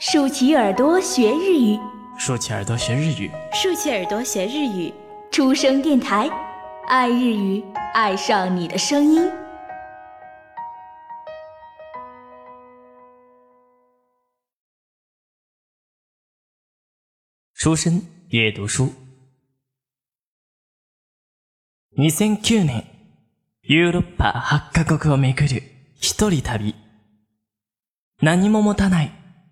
竖起耳朵学日语，竖起耳朵学日语，竖起耳朵学日语。出生电台，爱日语，爱上你的声音。出身阅读书。2009年、ヨーロッパ8カ国を巡る一人旅。何も持たない、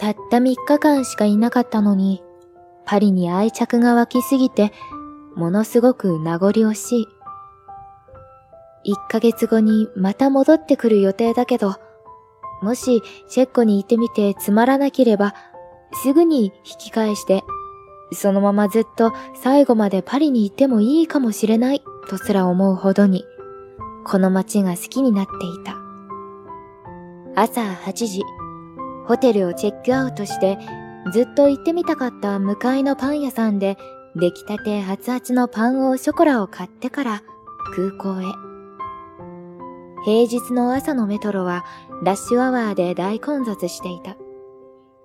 たった3日間しかいなかったのに、パリに愛着が湧きすぎて、ものすごく名残惜しい。1ヶ月後にまた戻ってくる予定だけど、もしチェッコに行ってみてつまらなければ、すぐに引き返して、そのままずっと最後までパリに行ってもいいかもしれないとすら思うほどに、この街が好きになっていた。朝8時、ホテルをチェックアウトして、ずっと行ってみたかった向かいのパン屋さんで、出来たて熱々のパンオショコラを買ってから空港へ。平日の朝のメトロはラッシュアワーで大混雑していた。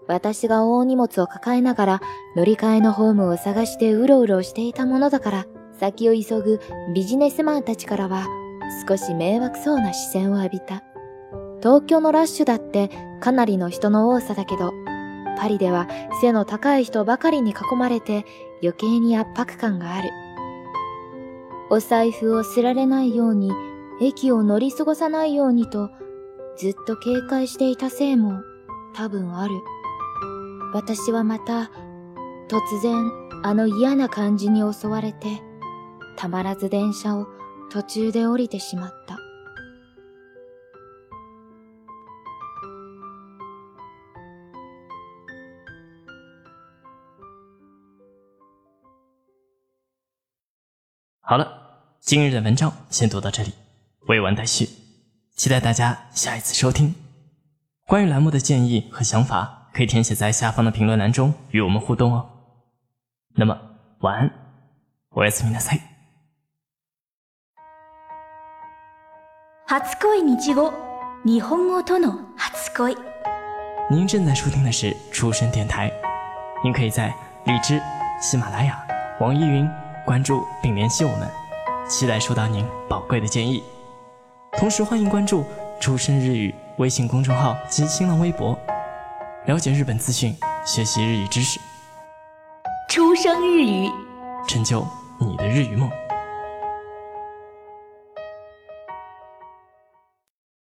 私が大荷物を抱えながら乗り換えのホームを探してうろうろしていたものだから先を急ぐビジネスマンたちからは少し迷惑そうな視線を浴びた。東京のラッシュだってかなりの人の多さだけど、パリでは背の高い人ばかりに囲まれて余計に圧迫感がある。お財布をすられないように、駅を乗り過ごさないようにと、ずっと警戒していたせいも多分ある。私はまた、突然あの嫌な感じに襲われて、たまらず電車を途中で降りてしまった。好了，今日的文章先读到这里，未完待续，期待大家下一次收听。关于栏目的建议和想法，可以填写在下方的评论栏中与我们互动哦。那么晚安，おやすみなさい。初恋日語、日本語との初恋。您正在收听的是出生电台，您可以在荔枝、喜马拉雅、网易云。 关注并联系我们，期待收到您宝贵的建议。同时，欢迎关注“出生日语”微信公众号及新浪微博，了解日本资讯，学习日语知识。出生日语，成就你的日语梦。